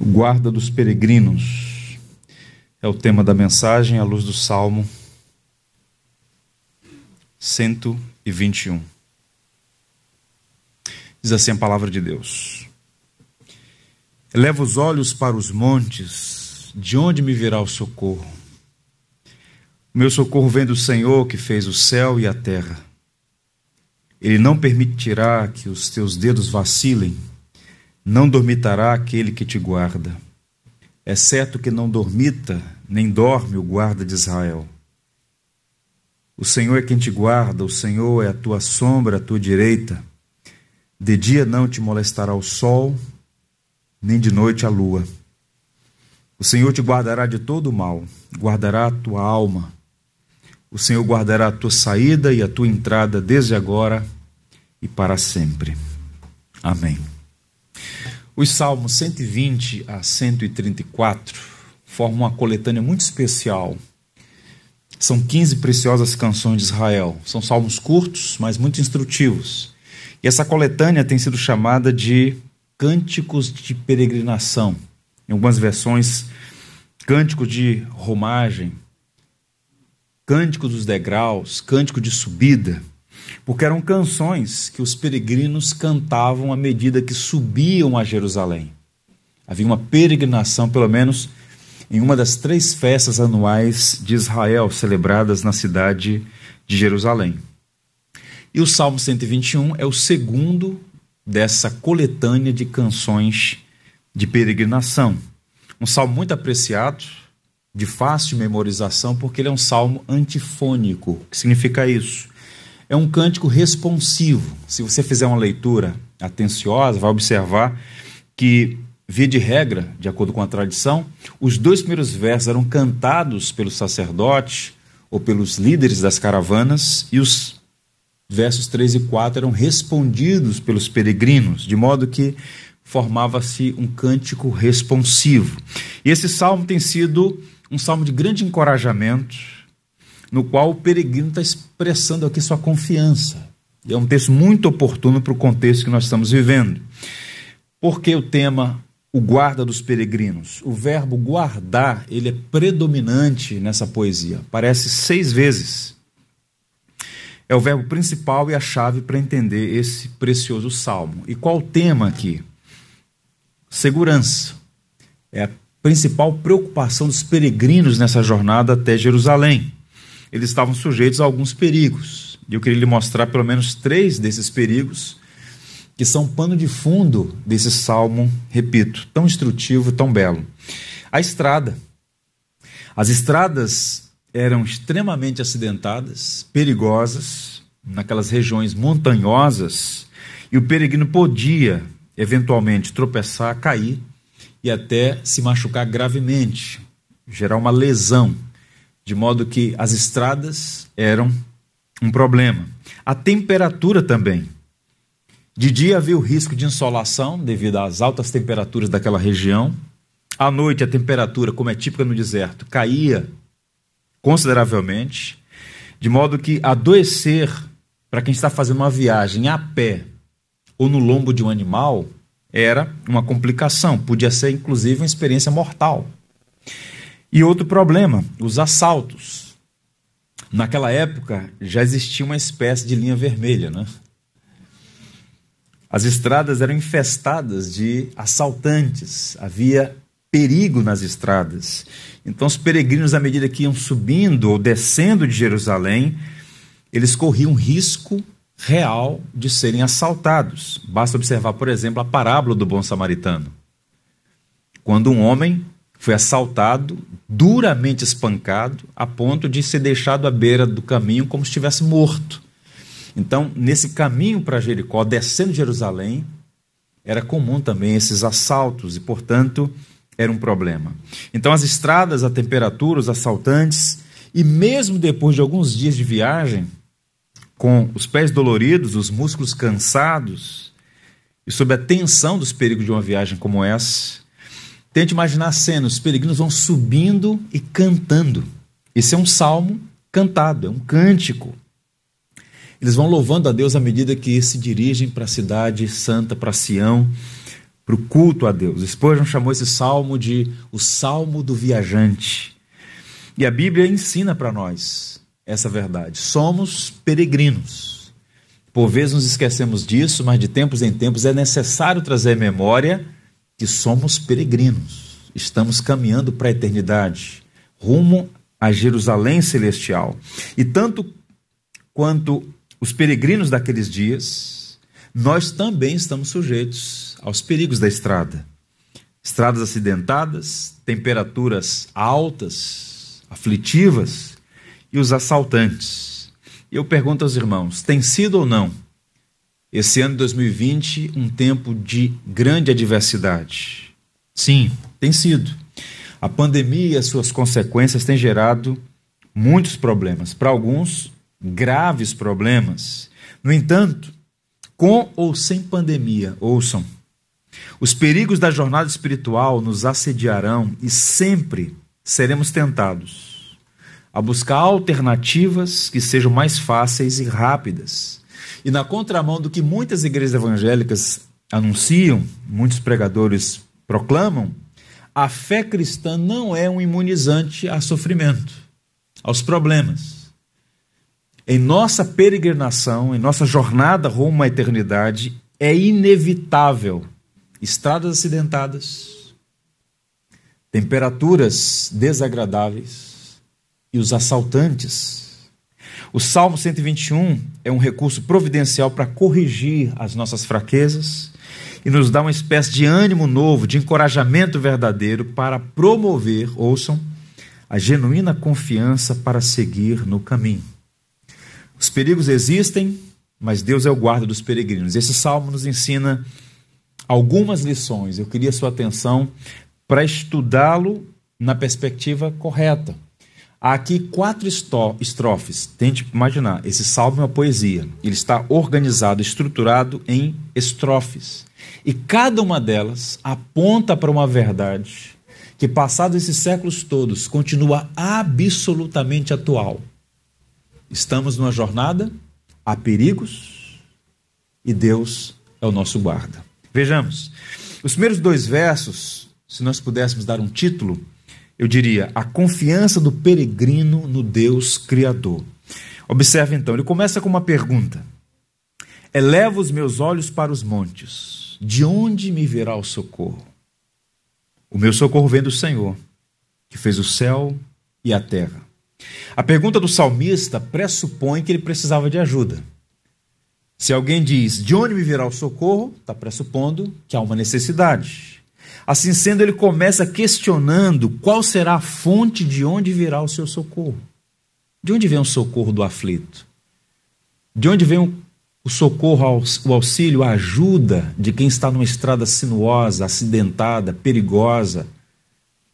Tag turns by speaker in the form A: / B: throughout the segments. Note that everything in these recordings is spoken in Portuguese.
A: O guarda dos peregrinos é o tema da mensagem à luz do Salmo 121. Diz assim a palavra de Deus: Eleva os olhos para os montes, de onde me virá o socorro? O meu socorro vem do Senhor que fez o céu e a terra. Ele não permitirá que os teus dedos vacilem não dormitará aquele que te guarda. É certo que não dormita, nem dorme o guarda de Israel. O Senhor é quem te guarda, o Senhor é a tua sombra, a tua direita. De dia não te molestará o sol, nem de noite a lua. O Senhor te guardará de todo o mal, guardará a tua alma. O Senhor guardará a tua saída e a tua entrada desde agora e para sempre. Amém. Os Salmos 120 a 134 formam uma coletânea muito especial. São 15 preciosas canções de Israel. São salmos curtos, mas muito instrutivos. E essa coletânea tem sido chamada de Cânticos de Peregrinação. Em algumas versões, Cântico de Romagem, Cântico dos Degraus, Cântico de Subida porque eram canções que os peregrinos cantavam à medida que subiam a Jerusalém. Havia uma peregrinação, pelo menos, em uma das três festas anuais de Israel, celebradas na cidade de Jerusalém. E o Salmo 121 é o segundo dessa coletânea de canções de peregrinação. Um salmo muito apreciado, de fácil memorização, porque ele é um salmo antifônico. O que significa isso? É um cântico responsivo. Se você fizer uma leitura atenciosa, vai observar que, via de regra, de acordo com a tradição, os dois primeiros versos eram cantados pelos sacerdotes ou pelos líderes das caravanas e os versos 3 e 4 eram respondidos pelos peregrinos, de modo que formava-se um cântico responsivo. E esse salmo tem sido um salmo de grande encorajamento no qual o peregrino está expressando aqui sua confiança. E é um texto muito oportuno para o contexto que nós estamos vivendo. Porque o tema o guarda dos peregrinos. O verbo guardar, ele é predominante nessa poesia. Aparece seis vezes. É o verbo principal e a chave para entender esse precioso salmo. E qual o tema aqui? Segurança. É a principal preocupação dos peregrinos nessa jornada até Jerusalém eles estavam sujeitos a alguns perigos. E eu queria lhe mostrar pelo menos três desses perigos que são pano de fundo desse salmo, repito, tão instrutivo, tão belo. A estrada. As estradas eram extremamente acidentadas, perigosas, naquelas regiões montanhosas, e o peregrino podia, eventualmente, tropeçar, cair e até se machucar gravemente, gerar uma lesão de modo que as estradas eram um problema. A temperatura também. De dia havia o risco de insolação devido às altas temperaturas daquela região. À noite, a temperatura, como é típica no deserto, caía consideravelmente, de modo que adoecer para quem está fazendo uma viagem a pé ou no lombo de um animal era uma complicação, podia ser inclusive uma experiência mortal. E outro problema, os assaltos. Naquela época já existia uma espécie de linha vermelha, né? As estradas eram infestadas de assaltantes, havia perigo nas estradas. Então, os peregrinos, à medida que iam subindo ou descendo de Jerusalém, eles corriam risco real de serem assaltados. Basta observar, por exemplo, a parábola do bom samaritano. Quando um homem foi assaltado, duramente espancado, a ponto de ser deixado à beira do caminho como se estivesse morto. Então, nesse caminho para Jericó, descendo de Jerusalém, era comum também esses assaltos e, portanto, era um problema. Então, as estradas, a temperatura, os assaltantes, e mesmo depois de alguns dias de viagem, com os pés doloridos, os músculos cansados, e sob a tensão dos perigos de uma viagem como essa, Tente imaginar a cena: os peregrinos vão subindo e cantando. Esse é um salmo cantado, é um cântico. Eles vão louvando a Deus à medida que se dirigem para a cidade santa, para Sião, para o culto a Deus. Spurgeon chamou esse salmo de o salmo do viajante. E a Bíblia ensina para nós essa verdade. Somos peregrinos. Por vezes nos esquecemos disso, mas de tempos em tempos é necessário trazer memória que somos peregrinos. Estamos caminhando para a eternidade, rumo a Jerusalém celestial. E tanto quanto os peregrinos daqueles dias, nós também estamos sujeitos aos perigos da estrada. Estradas acidentadas, temperaturas altas, aflitivas e os assaltantes. Eu pergunto aos irmãos: tem sido ou não esse ano de 2020 um tempo de grande adversidade? Sim, tem sido. A pandemia e as suas consequências têm gerado muitos problemas, para alguns, graves problemas. No entanto, com ou sem pandemia, ouçam, os perigos da jornada espiritual nos assediarão e sempre seremos tentados a buscar alternativas que sejam mais fáceis e rápidas. E na contramão do que muitas igrejas evangélicas anunciam, muitos pregadores proclamam, a fé cristã não é um imunizante a sofrimento, aos problemas. Em nossa peregrinação, em nossa jornada rumo à eternidade, é inevitável estradas acidentadas, temperaturas desagradáveis e os assaltantes. O Salmo 121 é um recurso providencial para corrigir as nossas fraquezas e nos dá uma espécie de ânimo novo, de encorajamento verdadeiro para promover, ouçam, a genuína confiança para seguir no caminho. Os perigos existem, mas Deus é o guarda dos peregrinos. Esse salmo nos ensina algumas lições. Eu queria sua atenção para estudá-lo na perspectiva correta. Há aqui quatro estrofes. Tente imaginar, esse salmo é uma poesia. Ele está organizado, estruturado em estrofes. E cada uma delas aponta para uma verdade que, passados esses séculos todos, continua absolutamente atual. Estamos numa jornada, há perigos e Deus é o nosso guarda. Vejamos, os primeiros dois versos, se nós pudéssemos dar um título, eu diria: A confiança do peregrino no Deus Criador. Observe então, ele começa com uma pergunta: Eleva os meus olhos para os montes, de onde me virá o socorro? O meu socorro vem do Senhor, que fez o céu e a terra. A pergunta do salmista pressupõe que ele precisava de ajuda. Se alguém diz de onde me virá o socorro, está pressupondo que há uma necessidade. Assim sendo, ele começa questionando qual será a fonte de onde virá o seu socorro. De onde vem o socorro do aflito? De onde vem o socorro, o auxílio, a ajuda de quem está numa estrada sinuosa, acidentada, perigosa,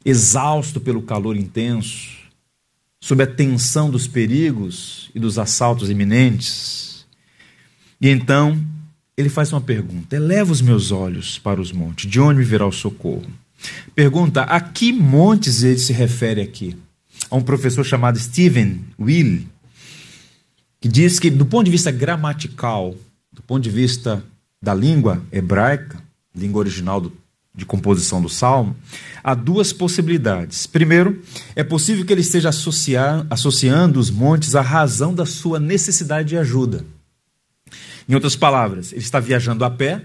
A: exausto pelo calor intenso, sob a tensão dos perigos e dos assaltos iminentes? E então ele faz uma pergunta: eleva os meus olhos para os montes, de onde me virá o socorro? Pergunta: a que montes ele se refere aqui? Há um professor chamado Stephen Will, que diz que, do ponto de vista gramatical, do ponto de vista da língua hebraica, língua original do, de composição do salmo, há duas possibilidades. Primeiro, é possível que ele esteja associar, associando os montes à razão da sua necessidade de ajuda. Em outras palavras, ele está viajando a pé,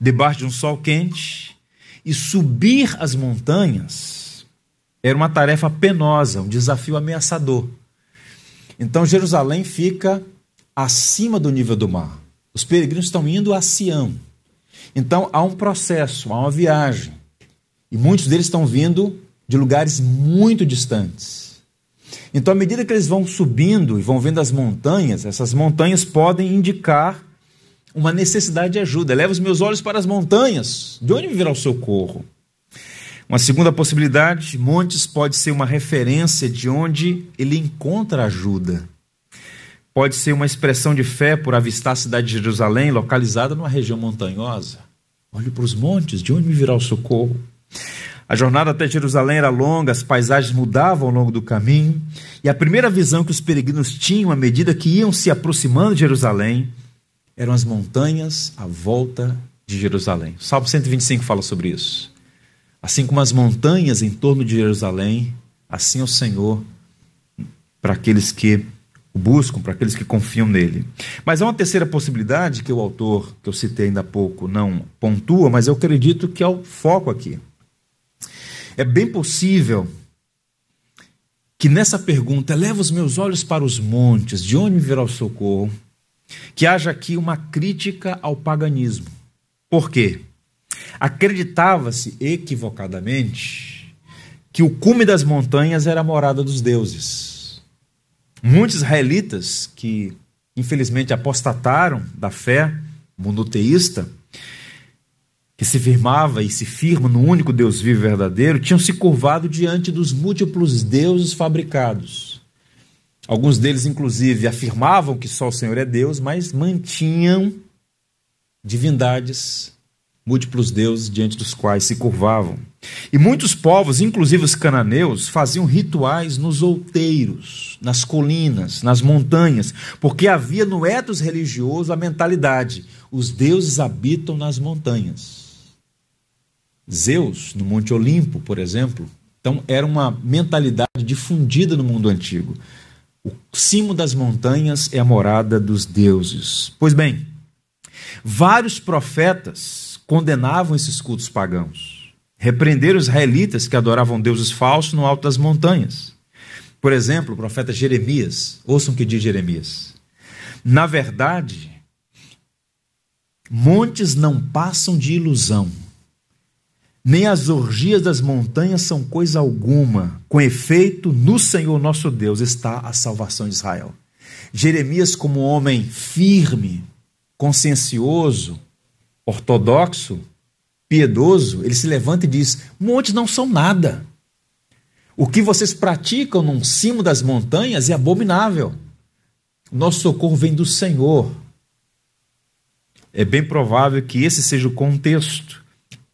A: debaixo de um sol quente, e subir as montanhas era uma tarefa penosa, um desafio ameaçador. Então Jerusalém fica acima do nível do mar. Os peregrinos estão indo a Sião. Então há um processo, há uma viagem. E muitos deles estão vindo de lugares muito distantes. Então, à medida que eles vão subindo e vão vendo as montanhas, essas montanhas podem indicar uma necessidade de ajuda. Leva os meus olhos para as montanhas. De onde virá o socorro? Uma segunda possibilidade, montes pode ser uma referência de onde ele encontra ajuda. Pode ser uma expressão de fé por avistar a cidade de Jerusalém, localizada numa região montanhosa. Olhe para os montes, de onde me virá o socorro? A jornada até Jerusalém era longa, as paisagens mudavam ao longo do caminho, e a primeira visão que os peregrinos tinham à medida que iam se aproximando de Jerusalém eram as montanhas à volta de Jerusalém. O Salmo 125 fala sobre isso. Assim como as montanhas em torno de Jerusalém, assim é o Senhor para aqueles que o buscam, para aqueles que confiam nele. Mas há uma terceira possibilidade que o autor, que eu citei ainda há pouco, não pontua, mas eu acredito que é o foco aqui. É bem possível que nessa pergunta, leva os meus olhos para os montes, de onde me virá o socorro, que haja aqui uma crítica ao paganismo. Por quê? Acreditava-se equivocadamente que o cume das montanhas era a morada dos deuses. Muitos israelitas que infelizmente apostataram da fé monoteísta, que se firmava e se firma no único Deus vivo e verdadeiro, tinham se curvado diante dos múltiplos deuses fabricados. Alguns deles, inclusive, afirmavam que só o Senhor é Deus, mas mantinham divindades, múltiplos deuses diante dos quais se curvavam. E muitos povos, inclusive os cananeus, faziam rituais nos outeiros, nas colinas, nas montanhas, porque havia no etos religioso a mentalidade: os deuses habitam nas montanhas. Zeus, no Monte Olimpo, por exemplo. Então, era uma mentalidade difundida no mundo antigo. O cimo das montanhas é a morada dos deuses. Pois bem, vários profetas condenavam esses cultos pagãos. Repreenderam os israelitas que adoravam deuses falsos no alto das montanhas. Por exemplo, o profeta Jeremias. Ouçam o que diz Jeremias. Na verdade, montes não passam de ilusão nem as orgias das montanhas são coisa alguma. Com efeito, no Senhor nosso Deus está a salvação de Israel. Jeremias, como homem firme, consciencioso, ortodoxo, piedoso, ele se levanta e diz: Montes não são nada. O que vocês praticam no cimo das montanhas é abominável. Nosso socorro vem do Senhor. É bem provável que esse seja o contexto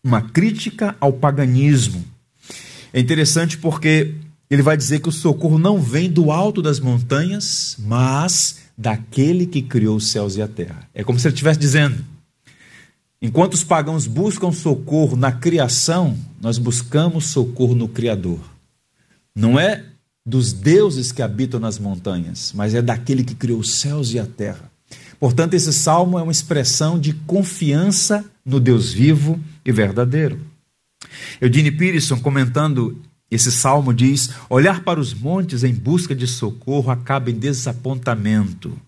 A: uma crítica ao paganismo. É interessante porque ele vai dizer que o socorro não vem do alto das montanhas, mas daquele que criou os céus e a terra. É como se ele estivesse dizendo: enquanto os pagãos buscam socorro na criação, nós buscamos socorro no Criador. Não é dos deuses que habitam nas montanhas, mas é daquele que criou os céus e a terra. Portanto, esse salmo é uma expressão de confiança no Deus vivo e verdadeiro. Eudine Peterson, comentando esse salmo, diz: Olhar para os montes em busca de socorro acaba em desapontamento.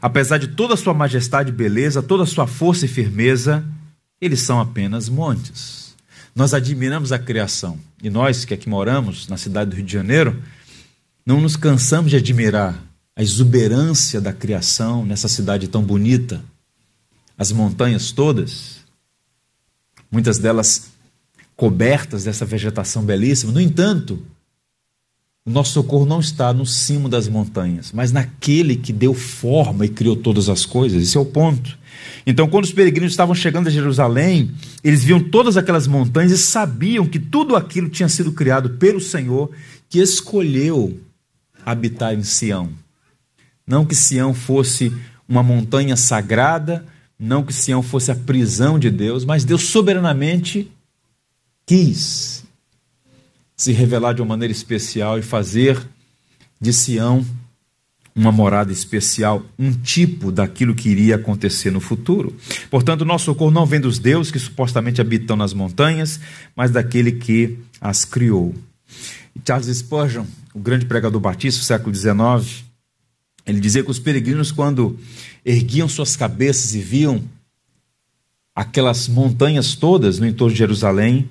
A: Apesar de toda a sua majestade e beleza, toda a sua força e firmeza, eles são apenas montes. Nós admiramos a criação e nós que aqui moramos na cidade do Rio de Janeiro, não nos cansamos de admirar a exuberância da criação nessa cidade tão bonita, as montanhas todas, muitas delas cobertas dessa vegetação belíssima. No entanto, o nosso socorro não está no cimo das montanhas, mas naquele que deu forma e criou todas as coisas. Esse é o ponto. Então, quando os peregrinos estavam chegando a Jerusalém, eles viam todas aquelas montanhas e sabiam que tudo aquilo tinha sido criado pelo Senhor, que escolheu habitar em Sião. Não que Sião fosse uma montanha sagrada, não que Sião fosse a prisão de Deus, mas Deus soberanamente quis se revelar de uma maneira especial e fazer de Sião uma morada especial, um tipo daquilo que iria acontecer no futuro. Portanto, nosso socorro não vem dos deuses que supostamente habitam nas montanhas, mas daquele que as criou. Charles Spurgeon, o grande pregador batista do século XIX, ele dizia que os peregrinos, quando erguiam suas cabeças e viam aquelas montanhas todas no entorno de Jerusalém,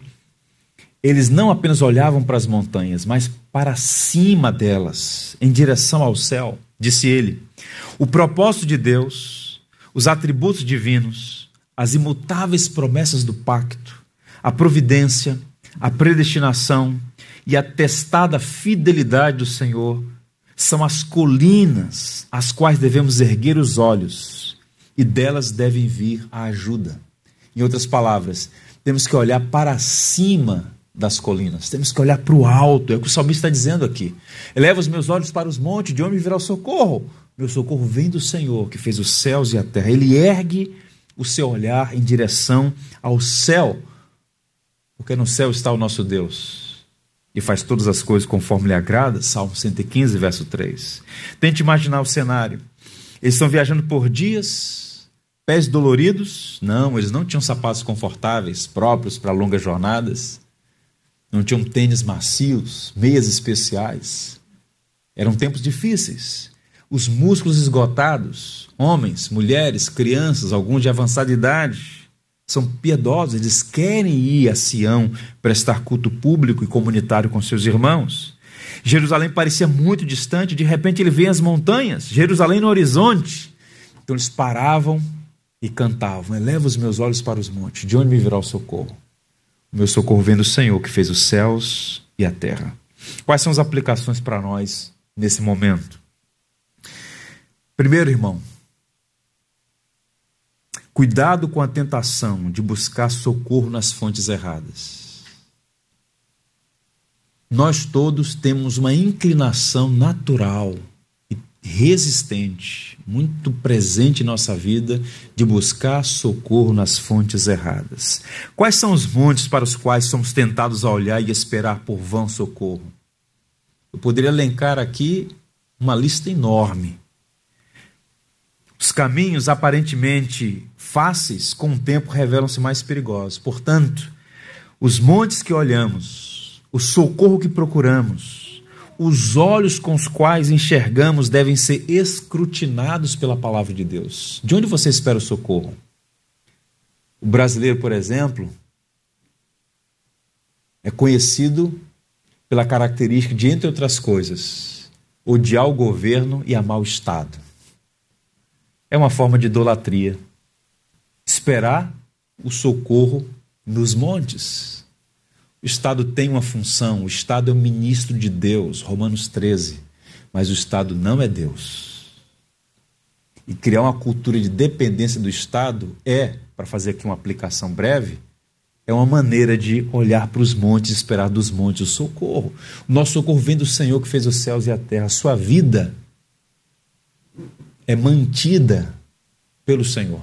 A: eles não apenas olhavam para as montanhas, mas para cima delas, em direção ao céu. Disse ele: o propósito de Deus, os atributos divinos, as imutáveis promessas do pacto, a providência, a predestinação e a testada fidelidade do Senhor são as colinas às quais devemos erguer os olhos e delas devem vir a ajuda. Em outras palavras, temos que olhar para cima das colinas, temos que olhar para o alto, é o que o salmista está dizendo aqui. Eleva os meus olhos para os montes, de onde virá o socorro? Meu socorro vem do Senhor, que fez os céus e a terra. Ele ergue o seu olhar em direção ao céu, porque no céu está o nosso Deus e faz todas as coisas conforme lhe agrada. Salmo 115, verso 3. Tente imaginar o cenário. Eles estão viajando por dias, pés doloridos. Não, eles não tinham sapatos confortáveis próprios para longas jornadas. Não tinham tênis macios, meias especiais. Eram tempos difíceis. Os músculos esgotados, homens, mulheres, crianças, alguns de avançada idade, são piedosos, eles querem ir a Sião prestar culto público e comunitário com seus irmãos. Jerusalém parecia muito distante, de repente ele vê as montanhas, Jerusalém no horizonte. Então eles paravam e cantavam: Eleva os meus olhos para os montes, de onde me virá o socorro? O meu socorro vem do Senhor que fez os céus e a terra. Quais são as aplicações para nós nesse momento? Primeiro, irmão, cuidado com a tentação de buscar socorro nas fontes erradas. Nós todos temos uma inclinação natural e resistente, muito presente em nossa vida, de buscar socorro nas fontes erradas. Quais são os montes para os quais somos tentados a olhar e esperar por vão socorro? Eu poderia elencar aqui uma lista enorme. Os caminhos aparentemente fáceis, com o tempo, revelam-se mais perigosos. Portanto, os montes que olhamos, o socorro que procuramos, os olhos com os quais enxergamos devem ser escrutinados pela palavra de Deus. De onde você espera o socorro? O brasileiro, por exemplo, é conhecido pela característica de, entre outras coisas, odiar o governo e amar o Estado é uma forma de idolatria. Esperar o socorro nos montes. O Estado tem uma função, o Estado é o ministro de Deus, Romanos 13, mas o Estado não é Deus. E criar uma cultura de dependência do Estado é, para fazer aqui uma aplicação breve, é uma maneira de olhar para os montes esperar dos montes o socorro. O nosso socorro vem do Senhor que fez os céus e a terra. A sua vida é mantida pelo Senhor,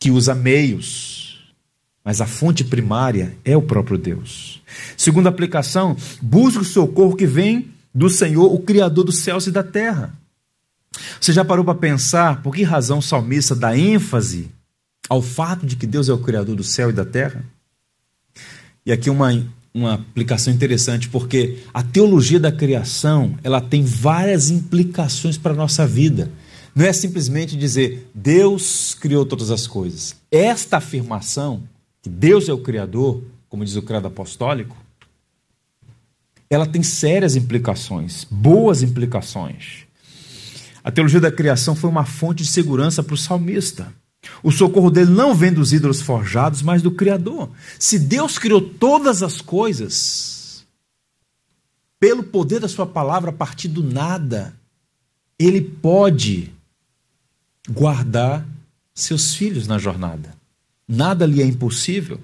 A: que usa meios, mas a fonte primária é o próprio Deus. Segunda aplicação, busque o socorro que vem do Senhor, o Criador dos céus e da terra. Você já parou para pensar por que razão o salmista dá ênfase ao fato de que Deus é o Criador do céu e da terra? E aqui uma, uma aplicação interessante, porque a teologia da criação ela tem várias implicações para a nossa vida. Não é simplesmente dizer Deus criou todas as coisas. Esta afirmação, que Deus é o Criador, como diz o credo apostólico, ela tem sérias implicações, boas implicações. A teologia da criação foi uma fonte de segurança para o salmista. O socorro dele não vem dos ídolos forjados, mas do Criador. Se Deus criou todas as coisas, pelo poder da Sua palavra, a partir do nada, Ele pode guardar seus filhos na jornada. Nada lhe é impossível.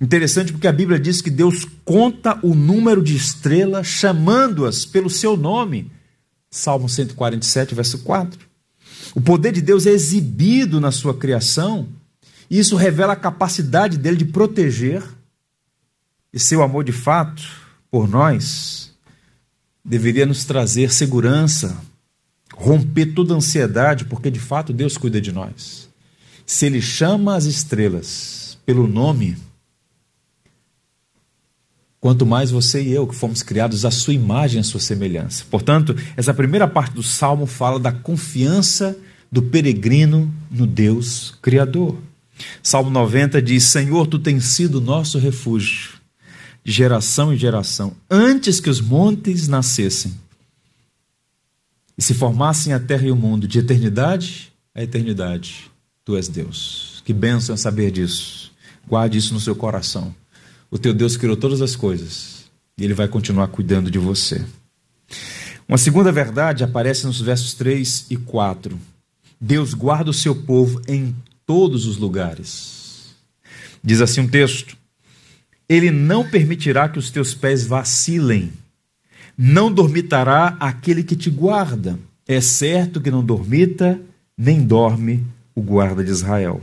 A: Interessante porque a Bíblia diz que Deus conta o número de estrelas, chamando-as pelo seu nome. Salmo 147, verso 4. O poder de Deus é exibido na sua criação, e isso revela a capacidade dele de proteger, e seu amor de fato por nós deveria nos trazer segurança, romper toda ansiedade, porque de fato Deus cuida de nós. Se Ele chama as estrelas pelo nome, quanto mais você e eu, que fomos criados à sua imagem, à sua semelhança. Portanto, essa primeira parte do salmo fala da confiança do peregrino no Deus Criador. Salmo 90 diz: Senhor, tu tens sido nosso refúgio, de geração em geração, antes que os montes nascessem e se formassem a terra e o mundo de eternidade a eternidade, tu és Deus. Que bênção saber disso. Guarde isso no seu coração. O teu Deus criou todas as coisas e ele vai continuar cuidando de você. Uma segunda verdade aparece nos versos 3 e 4. Deus guarda o seu povo em todos os lugares. Diz assim um texto: Ele não permitirá que os teus pés vacilem não dormitará aquele que te guarda. É certo que não dormita, nem dorme o guarda de Israel.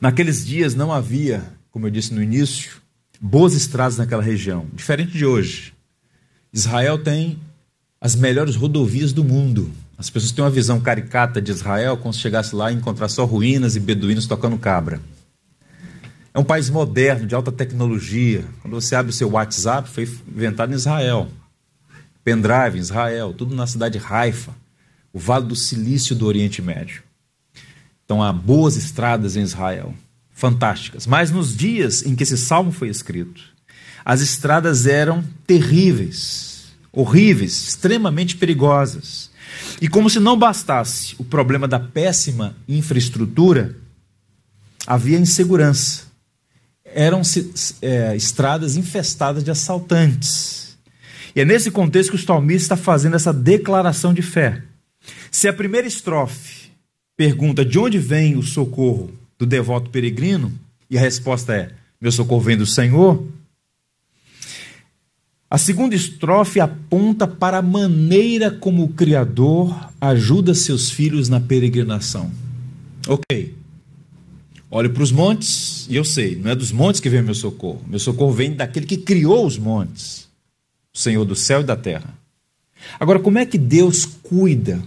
A: Naqueles dias não havia, como eu disse no início, boas estradas naquela região, diferente de hoje. Israel tem as melhores rodovias do mundo. As pessoas têm uma visão caricata de Israel como se chegasse lá e encontrasse só ruínas e beduínos tocando cabra. É um país moderno, de alta tecnologia. Quando você abre o seu WhatsApp, foi inventado em Israel. Pendrive Israel, tudo na cidade de Haifa, o Vale do Silício do Oriente Médio. Então há boas estradas em Israel, fantásticas. Mas nos dias em que esse salmo foi escrito, as estradas eram terríveis, horríveis, extremamente perigosas. E como se não bastasse o problema da péssima infraestrutura, havia insegurança. Eram é, estradas infestadas de assaltantes. E é nesse contexto que o salmista está fazendo essa declaração de fé. Se a primeira estrofe pergunta de onde vem o socorro do devoto peregrino, e a resposta é: meu socorro vem do Senhor. A segunda estrofe aponta para a maneira como o Criador ajuda seus filhos na peregrinação. Ok. Olho para os montes e eu sei, não é dos montes que vem meu socorro. Meu socorro vem daquele que criou os montes, o Senhor do céu e da terra. Agora, como é que Deus cuida?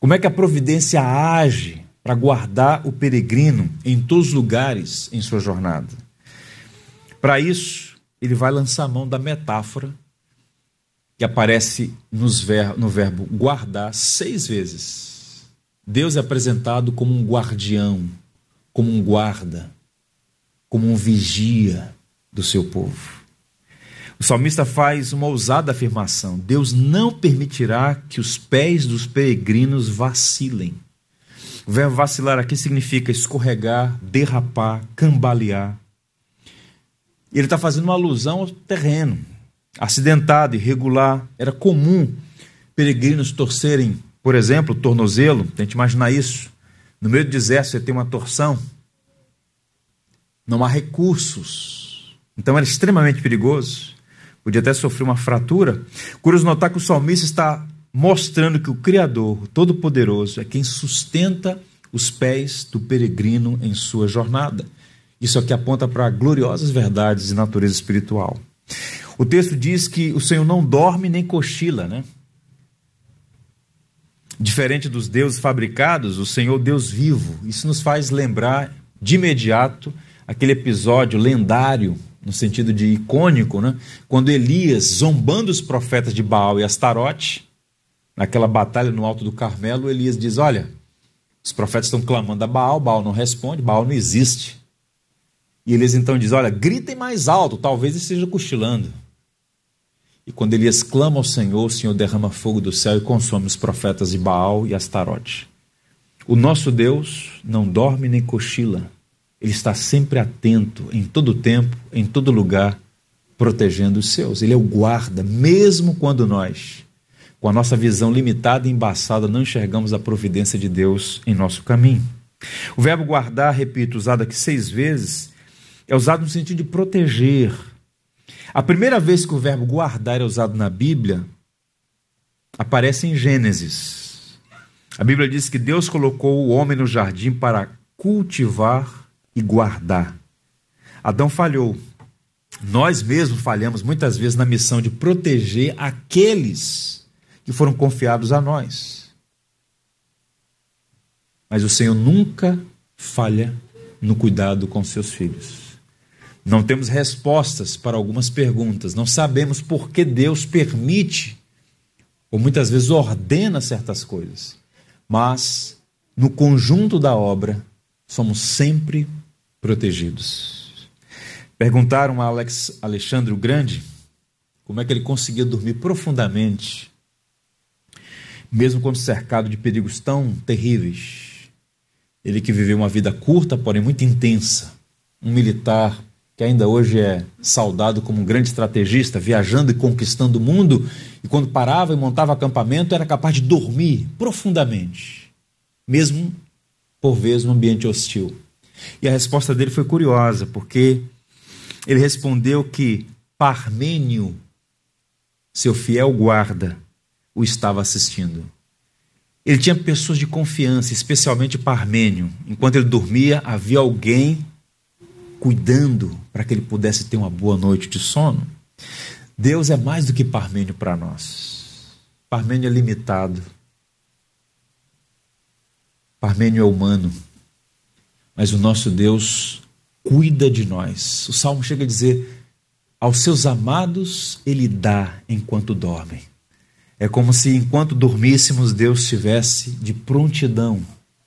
A: Como é que a providência age para guardar o peregrino em todos os lugares em sua jornada? Para isso, ele vai lançar a mão da metáfora que aparece ver, no verbo guardar seis vezes. Deus é apresentado como um guardião, como um guarda, como um vigia do seu povo. O salmista faz uma ousada afirmação: Deus não permitirá que os pés dos peregrinos vacilem. O verbo vacilar aqui significa escorregar, derrapar, cambalear. Ele está fazendo uma alusão ao terreno, acidentado, irregular. Era comum peregrinos torcerem, por exemplo, o tornozelo. Tente imaginar isso. No meio do deserto você tem uma torção. Não há recursos. Então era extremamente perigoso. Podia até sofrer uma fratura. Curioso notar que o salmista está mostrando que o Criador, Todo-Poderoso, é quem sustenta os pés do peregrino em sua jornada. Isso aqui aponta para gloriosas verdades de natureza espiritual. O texto diz que o Senhor não dorme nem cochila, né? Diferente dos deuses fabricados, o Senhor Deus vivo. Isso nos faz lembrar de imediato aquele episódio lendário, no sentido de icônico, né? quando Elias, zombando os profetas de Baal e Astarote, naquela batalha no alto do Carmelo, Elias diz: Olha, os profetas estão clamando a Baal, Baal não responde, Baal não existe. E Elias então diz: Olha, gritem mais alto, talvez esteja cochilando. E quando Elias clama ao Senhor, o Senhor derrama fogo do céu e consome os profetas de Baal e Astarote. O nosso Deus não dorme nem cochila. Ele está sempre atento, em todo tempo, em todo lugar, protegendo os seus. Ele é o guarda, mesmo quando nós, com a nossa visão limitada e embaçada, não enxergamos a providência de Deus em nosso caminho. O verbo guardar, repito, usado aqui seis vezes, é usado no sentido de proteger. A primeira vez que o verbo guardar é usado na Bíblia aparece em Gênesis. A Bíblia diz que Deus colocou o homem no jardim para cultivar e guardar. Adão falhou. Nós mesmos falhamos muitas vezes na missão de proteger aqueles que foram confiados a nós. Mas o Senhor nunca falha no cuidado com seus filhos. Não temos respostas para algumas perguntas, não sabemos por que Deus permite ou muitas vezes ordena certas coisas, mas no conjunto da obra somos sempre protegidos. Perguntaram a Alex Alexandre o Grande como é que ele conseguia dormir profundamente, mesmo quando cercado de perigos tão terríveis. Ele que viveu uma vida curta, porém muito intensa, um militar que ainda hoje é saudado como um grande estrategista, viajando e conquistando o mundo, e quando parava e montava acampamento, era capaz de dormir profundamente, mesmo por vezes num ambiente hostil. E a resposta dele foi curiosa, porque ele respondeu que Parmênio, seu fiel guarda, o estava assistindo. Ele tinha pessoas de confiança, especialmente Parmênio. Enquanto ele dormia, havia alguém cuidando para que ele pudesse ter uma boa noite de sono. Deus é mais do que Parmênio para nós. Parmênio é limitado. Parmênio é humano. Mas o nosso Deus cuida de nós. O salmo chega a dizer: aos seus amados ele dá enquanto dormem. É como se enquanto dormíssemos Deus estivesse de prontidão.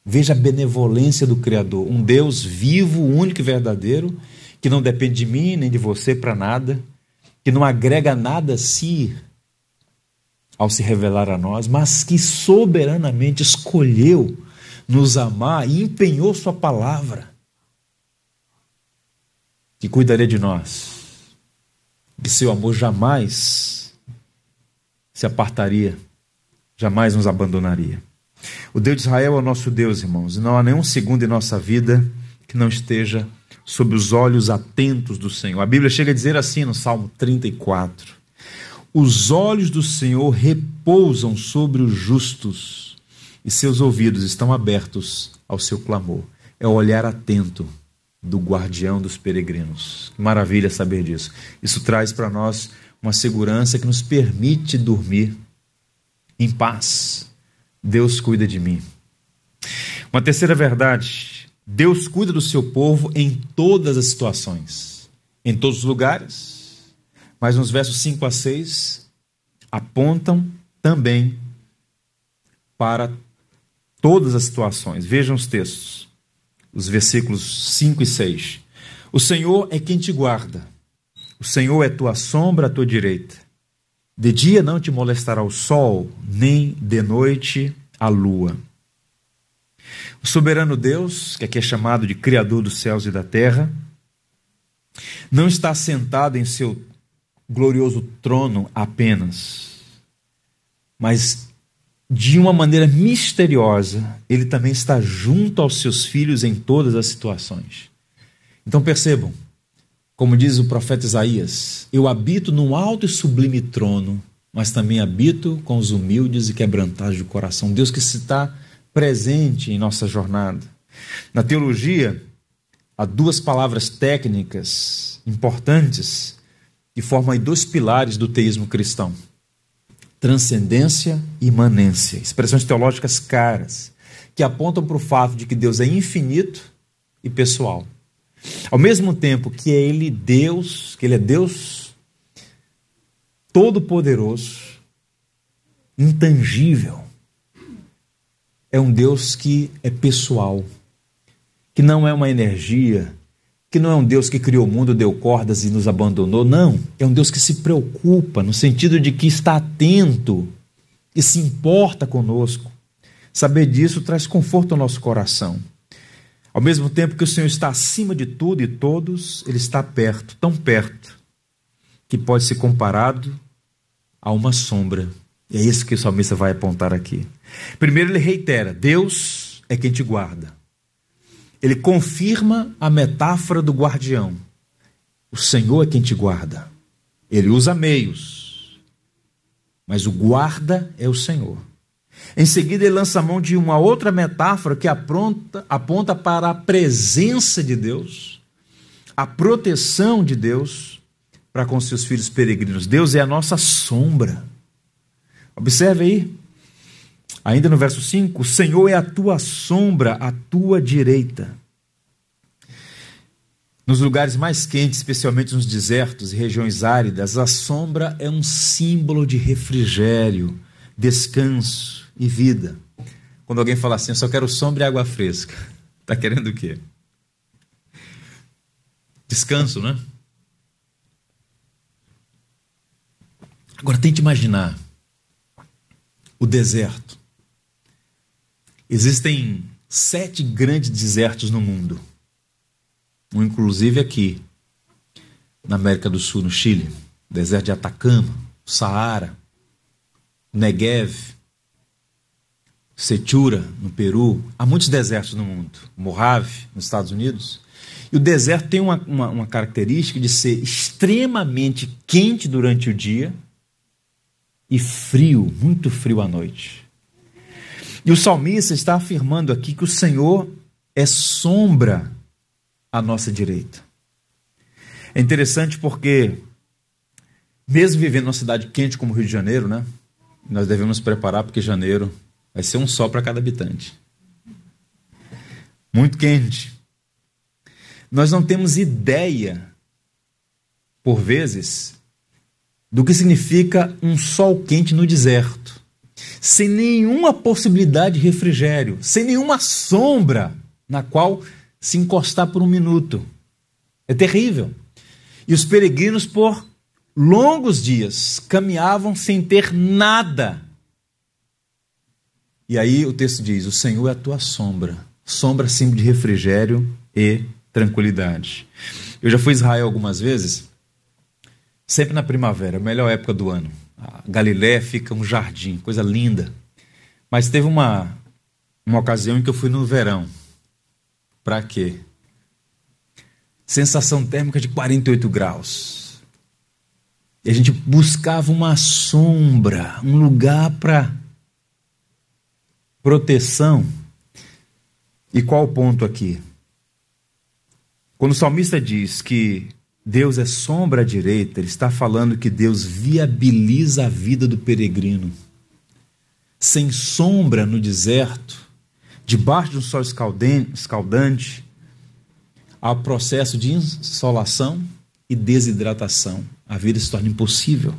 A: Veja a benevolência do Criador, um Deus vivo, único e verdadeiro, que não depende de mim nem de você para nada, que não agrega nada a si ao se revelar a nós, mas que soberanamente escolheu nos amar e empenhou Sua palavra, que cuidaria de nós, que seu amor jamais se apartaria, jamais nos abandonaria. O Deus de Israel é o nosso Deus, irmãos, e não há nenhum segundo em nossa vida que não esteja sob os olhos atentos do Senhor. A Bíblia chega a dizer assim no Salmo 34: Os olhos do Senhor repousam sobre os justos e seus ouvidos estão abertos ao seu clamor. É o olhar atento do guardião dos peregrinos. Que maravilha saber disso. Isso traz para nós uma segurança que nos permite dormir em paz. Deus cuida de mim. Uma terceira verdade Deus cuida do seu povo em todas as situações, em todos os lugares. Mas nos versos 5 a 6 apontam também para todas as situações. Vejam os textos, os versículos 5 e 6. O Senhor é quem te guarda. O Senhor é tua sombra à tua direita. De dia não te molestará o sol, nem de noite a lua. O soberano Deus, que aqui é chamado de Criador dos céus e da terra, não está sentado em seu glorioso trono apenas, mas de uma maneira misteriosa, ele também está junto aos seus filhos em todas as situações. Então percebam, como diz o profeta Isaías: Eu habito num alto e sublime trono, mas também habito com os humildes e quebrantados de coração. Deus que está presente em nossa jornada. Na teologia, há duas palavras técnicas importantes que formam dois pilares do teísmo cristão: transcendência e imanência. Expressões teológicas caras, que apontam para o fato de que Deus é infinito e pessoal. Ao mesmo tempo que é Ele Deus, que Ele é Deus todo-poderoso, intangível, é um Deus que é pessoal, que não é uma energia, que não é um Deus que criou o mundo, deu cordas e nos abandonou. Não, é um Deus que se preocupa, no sentido de que está atento e se importa conosco. Saber disso traz conforto ao nosso coração. Ao mesmo tempo que o Senhor está acima de tudo e todos, Ele está perto, tão perto, que pode ser comparado a uma sombra. E é isso que o salmista vai apontar aqui. Primeiro, ele reitera: Deus é quem te guarda. Ele confirma a metáfora do guardião. O Senhor é quem te guarda. Ele usa meios, mas o guarda é o Senhor. Em seguida, ele lança a mão de uma outra metáfora que aponta, aponta para a presença de Deus, a proteção de Deus para com seus filhos peregrinos. Deus é a nossa sombra. Observe aí, ainda no verso 5: O Senhor é a tua sombra, a tua direita. Nos lugares mais quentes, especialmente nos desertos e regiões áridas, a sombra é um símbolo de refrigério, descanso e vida. Quando alguém fala assim, eu só quero sombra e água fresca, está querendo o quê? Descanso, né? Agora tente imaginar o deserto. Existem sete grandes desertos no mundo. Um, inclusive, aqui, na América do Sul, no Chile. Deserto de Atacama, Saara, Negev, Setura, no Peru. Há muitos desertos no mundo. Mojave, nos Estados Unidos. E o deserto tem uma, uma, uma característica de ser extremamente quente durante o dia e frio, muito frio à noite. E o salmista está afirmando aqui que o Senhor é sombra à nossa direita. É interessante porque, mesmo vivendo numa cidade quente como o Rio de Janeiro, né, nós devemos nos preparar porque janeiro vai ser um sol para cada habitante. Muito quente. Nós não temos ideia, por vezes, do que significa um sol quente no deserto sem nenhuma possibilidade de refrigério, sem nenhuma sombra na qual se encostar por um minuto. É terrível. E os peregrinos, por longos dias, caminhavam sem ter nada. E aí o texto diz: O Senhor é a tua sombra, sombra sim de refrigério e tranquilidade. Eu já fui a Israel algumas vezes, sempre na primavera, melhor época do ano. A Galiléia fica um jardim, coisa linda. Mas teve uma, uma ocasião em que eu fui no verão. Para quê? Sensação térmica de 48 graus. E a gente buscava uma sombra, um lugar para proteção. E qual o ponto aqui? Quando o salmista diz que Deus é sombra à direita, ele está falando que Deus viabiliza a vida do peregrino. Sem sombra no deserto, debaixo de um sol escaldante, há processo de insolação e desidratação. A vida se torna impossível.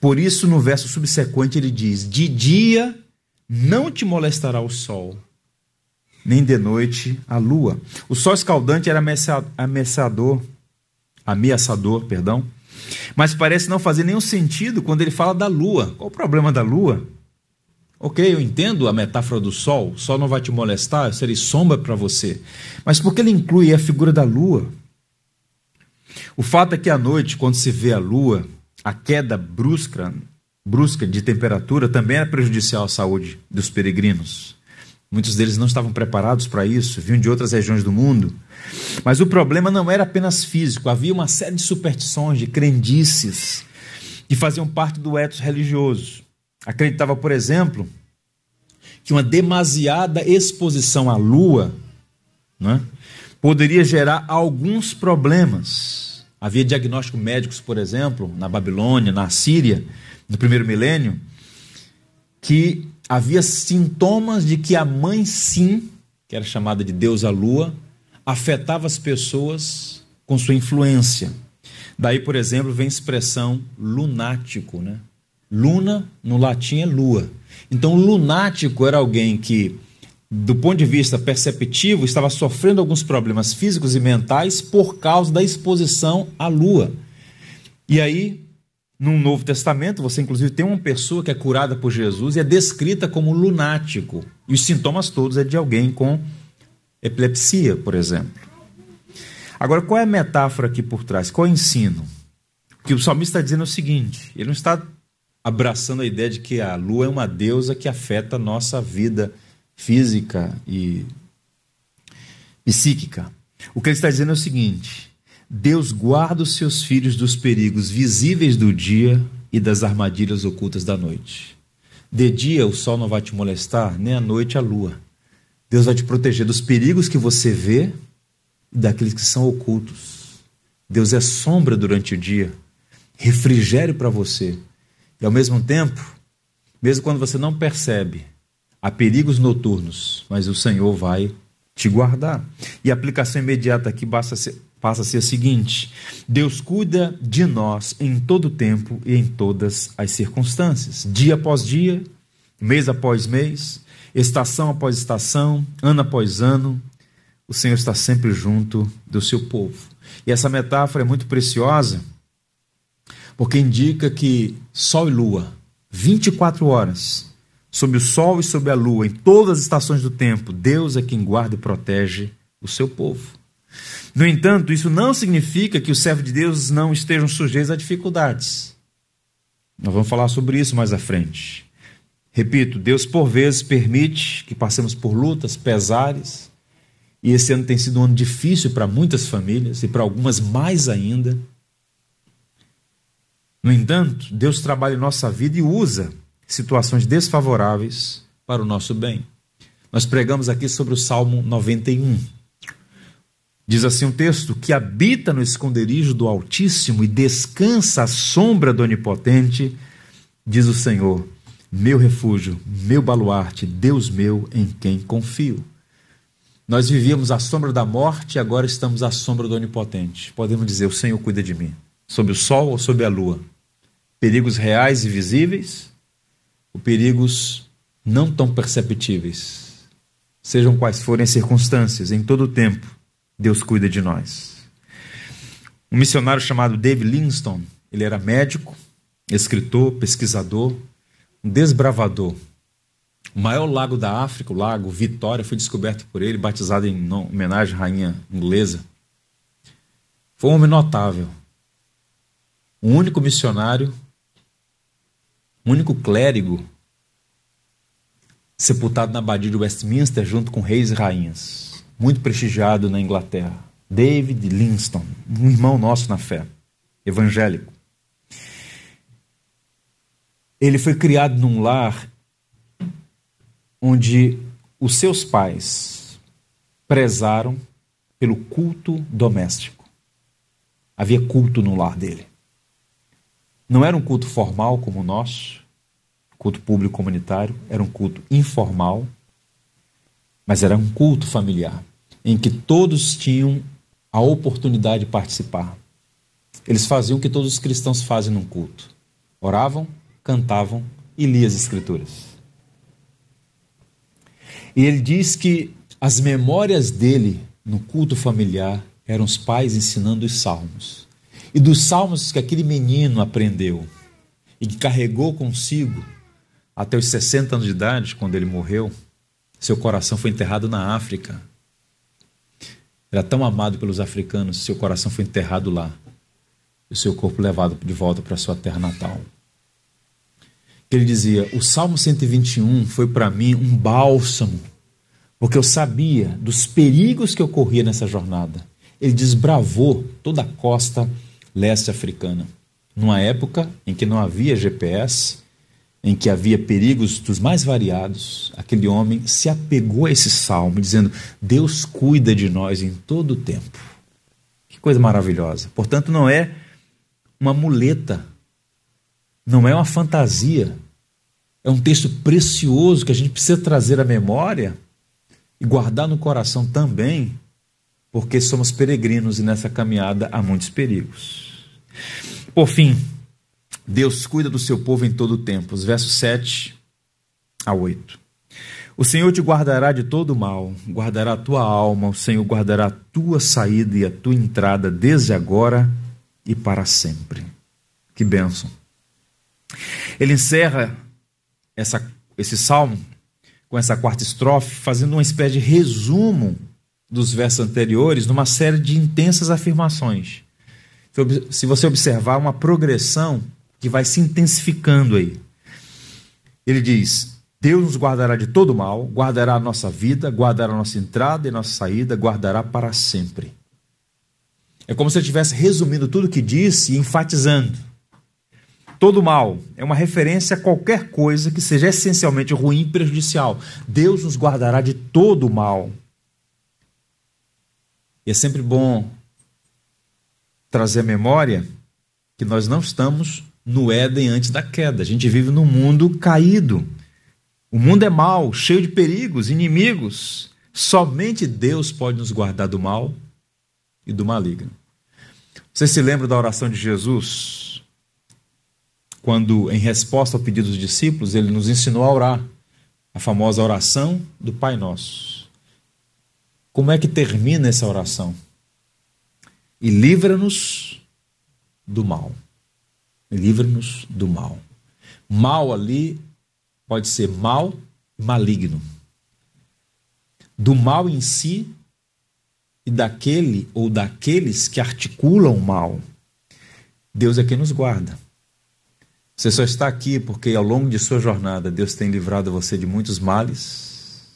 A: Por isso, no verso subsequente, ele diz: De dia não te molestará o sol, nem de noite a lua. O sol escaldante era ameaçador ameaçador, perdão. Mas parece não fazer nenhum sentido quando ele fala da lua. Qual o problema da lua? Ok, eu entendo a metáfora do sol, o sol não vai te molestar, eu serei sombra para você. Mas por que ele inclui a figura da lua? O fato é que à noite, quando se vê a lua, a queda brusca, brusca de temperatura também é prejudicial à saúde dos peregrinos. Muitos deles não estavam preparados para isso, vinham de outras regiões do mundo. Mas o problema não era apenas físico, havia uma série de superstições, de crendices, que faziam parte do ethos religioso. Acreditava, por exemplo, que uma demasiada exposição à lua né, poderia gerar alguns problemas. Havia diagnósticos médicos, por exemplo, na Babilônia, na Síria, no primeiro milênio, que havia sintomas de que a mãe Sim, que era chamada de deusa lua, afetava as pessoas com sua influência. Daí, por exemplo, vem a expressão lunático, né? Luna no latim é lua. Então, lunático era alguém que, do ponto de vista perceptivo, estava sofrendo alguns problemas físicos e mentais por causa da exposição à lua. E aí, no Novo Testamento, você inclusive tem uma pessoa que é curada por Jesus e é descrita como lunático. E os sintomas todos é de alguém com epilepsia, por exemplo. Agora, qual é a metáfora aqui por trás? Qual é o ensino? O que o salmista está dizendo é o seguinte: ele não está abraçando a ideia de que a lua é uma deusa que afeta a nossa vida física e psíquica. O que ele está dizendo é o seguinte: Deus guarda os seus filhos dos perigos visíveis do dia e das armadilhas ocultas da noite. De dia o sol não vai te molestar, nem à noite a lua. Deus vai te proteger dos perigos que você vê e daqueles que são ocultos. Deus é sombra durante o dia, refrigério para você. E ao mesmo tempo, mesmo quando você não percebe, há perigos noturnos, mas o Senhor vai te guardar. E a aplicação imediata aqui basta ser, passa a ser a seguinte: Deus cuida de nós em todo tempo e em todas as circunstâncias, dia após dia, mês após mês, estação após estação, ano após ano, o Senhor está sempre junto do seu povo. E essa metáfora é muito preciosa, porque indica que sol e lua, 24 horas, sob o sol e sob a lua, em todas as estações do tempo, Deus é quem guarda e protege o seu povo. No entanto, isso não significa que os servos de Deus não estejam sujeitos a dificuldades. Nós vamos falar sobre isso mais à frente. Repito, Deus por vezes permite que passemos por lutas, pesares, e esse ano tem sido um ano difícil para muitas famílias e para algumas mais ainda. No entanto, Deus trabalha em nossa vida e usa situações desfavoráveis para o nosso bem. Nós pregamos aqui sobre o Salmo 91. Diz assim um texto: que habita no esconderijo do Altíssimo e descansa à sombra do Onipotente, diz o Senhor, meu refúgio, meu baluarte, Deus meu em quem confio. Nós vivíamos à sombra da morte e agora estamos à sombra do Onipotente. Podemos dizer: O Senhor cuida de mim. Sob o sol ou sob a lua. Perigos reais e visíveis, ou perigos não tão perceptíveis. Sejam quais forem as circunstâncias, em todo o tempo, Deus cuida de nós. Um missionário chamado David Livingstone, ele era médico, escritor, pesquisador, um desbravador. O maior lago da África, o lago Vitória, foi descoberto por ele, batizado em homenagem à rainha inglesa. Foi um homem notável. O único missionário, o único clérigo sepultado na abadia de Westminster junto com reis e rainhas, muito prestigiado na Inglaterra. David Livingstone, um irmão nosso na fé, evangélico. Ele foi criado num lar onde os seus pais prezaram pelo culto doméstico. Havia culto no lar dele. Não era um culto formal como o nosso, culto público comunitário, era um culto informal, mas era um culto familiar, em que todos tinham a oportunidade de participar. Eles faziam o que todos os cristãos fazem num culto: oravam, cantavam e liam as Escrituras. E ele diz que as memórias dele no culto familiar eram os pais ensinando os salmos. E dos salmos que aquele menino aprendeu e que carregou consigo até os 60 anos de idade, quando ele morreu, seu coração foi enterrado na África. Era tão amado pelos africanos, seu coração foi enterrado lá. E o seu corpo levado de volta para sua terra natal. Ele dizia: O Salmo 121 foi para mim um bálsamo, porque eu sabia dos perigos que ocorria nessa jornada. Ele desbravou toda a costa leste africana, numa época em que não havia GPS, em que havia perigos dos mais variados, aquele homem se apegou a esse salmo, dizendo: Deus cuida de nós em todo o tempo. Que coisa maravilhosa. Portanto, não é uma muleta, não é uma fantasia, é um texto precioso que a gente precisa trazer à memória e guardar no coração também, porque somos peregrinos e nessa caminhada há muitos perigos. Por fim, Deus cuida do seu povo em todo o tempo. Os versos 7 a 8. O Senhor te guardará de todo mal, guardará a tua alma, o Senhor guardará a tua saída e a tua entrada desde agora e para sempre. Que bênção. Ele encerra essa, esse salmo com essa quarta estrofe, fazendo uma espécie de resumo dos versos anteriores numa série de intensas afirmações. Se você observar uma progressão que vai se intensificando aí. Ele diz: Deus nos guardará de todo mal, guardará a nossa vida, guardará a nossa entrada e nossa saída, guardará para sempre. É como se eu estivesse resumindo tudo o que disse e enfatizando. Todo mal é uma referência a qualquer coisa que seja essencialmente ruim e prejudicial. Deus nos guardará de todo mal. E é sempre bom trazer a memória que nós não estamos no Éden antes da queda. A gente vive num mundo caído. O mundo é mau, cheio de perigos, inimigos. Somente Deus pode nos guardar do mal e do maligno. Você se lembra da oração de Jesus? Quando, em resposta ao pedido dos discípulos, ele nos ensinou a orar. A famosa oração do Pai Nosso. Como é que termina essa oração? E livra-nos do mal livra-nos do mal. Mal ali pode ser mal e maligno. Do mal em si e daquele ou daqueles que articulam o mal. Deus é quem nos guarda. Você só está aqui porque ao longo de sua jornada Deus tem livrado você de muitos males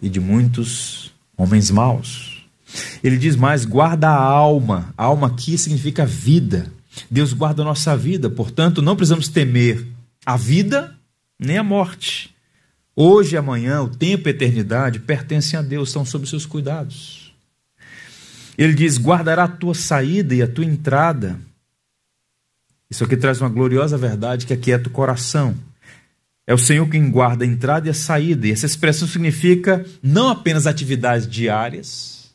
A: e de muitos homens maus. Ele diz mais: guarda a alma. A alma aqui significa vida. Deus guarda a nossa vida, portanto, não precisamos temer a vida nem a morte. Hoje amanhã, o tempo e a eternidade pertencem a Deus, estão sob seus cuidados. Ele diz: guardará a tua saída e a tua entrada. Isso aqui traz uma gloriosa verdade que aquieta o coração. É o Senhor quem guarda a entrada e a saída. E essa expressão significa não apenas atividades diárias,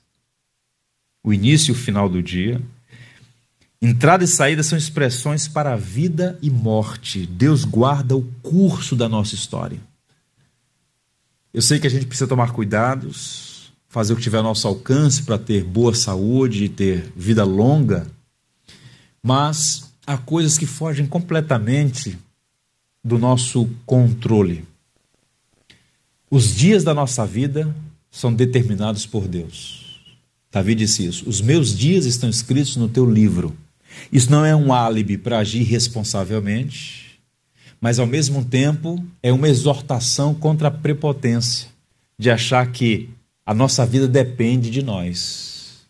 A: o início e o final do dia. Entrada e saída são expressões para vida e morte. Deus guarda o curso da nossa história. Eu sei que a gente precisa tomar cuidados, fazer o que tiver ao nosso alcance para ter boa saúde e ter vida longa, mas há coisas que fogem completamente do nosso controle. Os dias da nossa vida são determinados por Deus. Davi disse isso. Os meus dias estão escritos no teu livro. Isso não é um álibi para agir responsavelmente, mas ao mesmo tempo é uma exortação contra a prepotência de achar que a nossa vida depende de nós.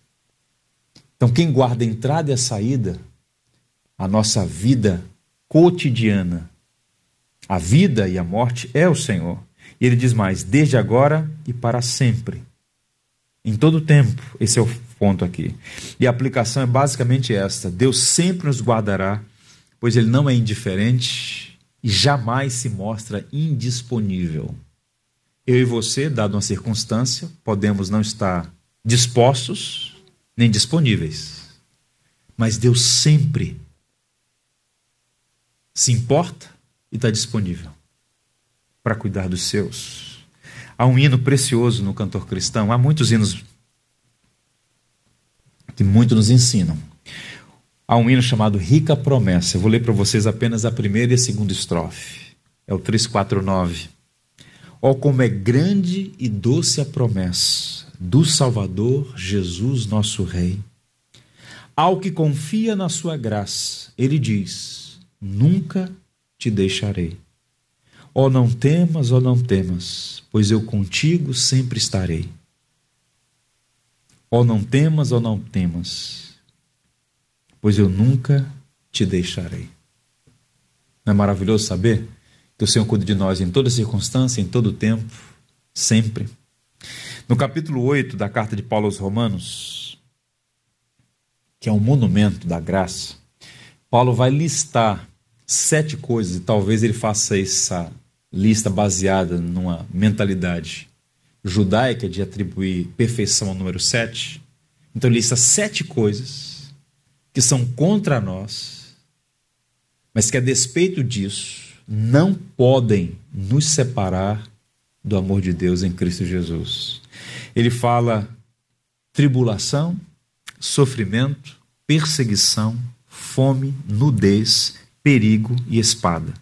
A: Então, quem guarda a entrada e a saída, a nossa vida cotidiana, a vida e a morte é o Senhor. E ele diz mais: desde agora e para sempre. Em todo tempo. Esse é o ponto aqui. E a aplicação é basicamente esta: Deus sempre nos guardará, pois ele não é indiferente e jamais se mostra indisponível. Eu e você, dado uma circunstância, podemos não estar dispostos nem disponíveis. Mas Deus sempre se importa e está disponível para cuidar dos seus. Há um hino precioso no cantor cristão, há muitos hinos que muito nos ensinam. Há um hino chamado Rica Promessa. Eu vou ler para vocês apenas a primeira e a segunda estrofe. É o 349. Ó oh, como é grande e doce a promessa do Salvador Jesus, nosso Rei. Ao que confia na sua graça, ele diz: Nunca te deixarei. Ó oh, não temas, ó oh, não temas, pois eu contigo sempre estarei. Oh, não temas, ó não temas, pois eu nunca te deixarei. Não é maravilhoso saber que o Senhor cuida de nós em toda circunstância, em todo tempo, sempre? No capítulo 8 da carta de Paulo aos Romanos, que é um monumento da graça, Paulo vai listar sete coisas, e talvez ele faça essa lista baseada numa mentalidade judaica de atribuir perfeição ao número sete. Então ele lista sete coisas que são contra nós, mas que a despeito disso não podem nos separar do amor de Deus em Cristo Jesus. Ele fala tribulação, sofrimento, perseguição, fome, nudez, perigo e espada.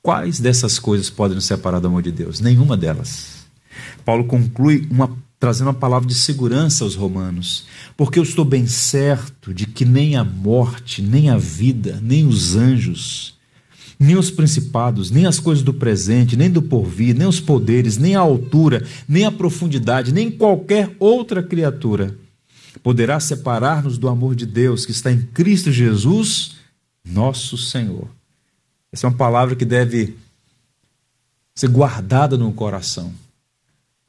A: Quais dessas coisas podem nos separar do amor de Deus? Nenhuma delas. Paulo conclui uma, trazendo uma palavra de segurança aos romanos, porque eu estou bem certo de que nem a morte, nem a vida, nem os anjos, nem os principados, nem as coisas do presente, nem do porvir, nem os poderes, nem a altura, nem a profundidade, nem qualquer outra criatura poderá separar-nos do amor de Deus que está em Cristo Jesus, nosso Senhor. Essa é uma palavra que deve ser guardada no coração,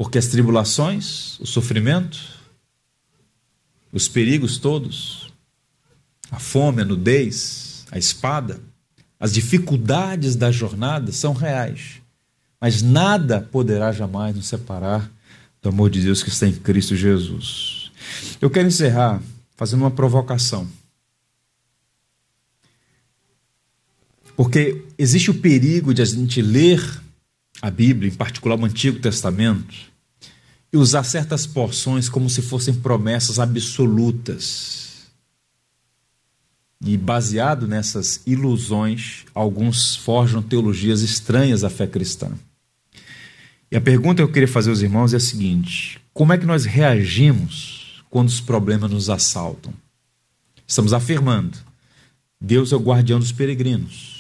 A: porque as tribulações, o sofrimento, os perigos todos, a fome, a nudez, a espada, as dificuldades da jornada são reais, mas nada poderá jamais nos separar do amor de Deus que está em Cristo Jesus. Eu quero encerrar fazendo uma provocação. Porque existe o perigo de a gente ler a Bíblia, em particular o Antigo Testamento, e usar certas porções como se fossem promessas absolutas. E baseado nessas ilusões, alguns forjam teologias estranhas à fé cristã. E a pergunta que eu queria fazer aos irmãos é a seguinte: como é que nós reagimos quando os problemas nos assaltam? Estamos afirmando: Deus é o guardião dos peregrinos.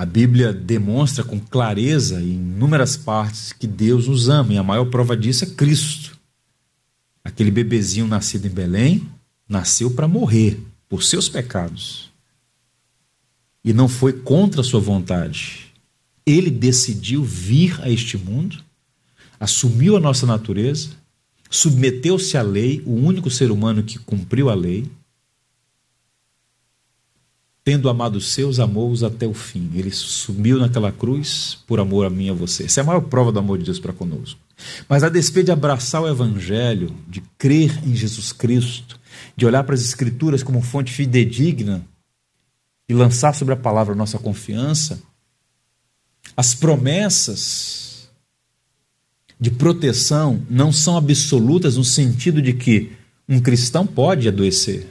A: A Bíblia demonstra com clareza, em inúmeras partes, que Deus nos ama, e a maior prova disso é Cristo. Aquele bebezinho nascido em Belém nasceu para morrer por seus pecados. E não foi contra a sua vontade. Ele decidiu vir a este mundo, assumiu a nossa natureza, submeteu-se à lei, o único ser humano que cumpriu a lei, tendo amado os seus, amou-os até o fim. Ele sumiu naquela cruz por amor a mim e a você. Essa é a maior prova do amor de Deus para conosco. Mas a despeito de abraçar o Evangelho, de crer em Jesus Cristo, de olhar para as Escrituras como fonte fidedigna e lançar sobre a palavra nossa confiança, as promessas de proteção não são absolutas no sentido de que um cristão pode adoecer.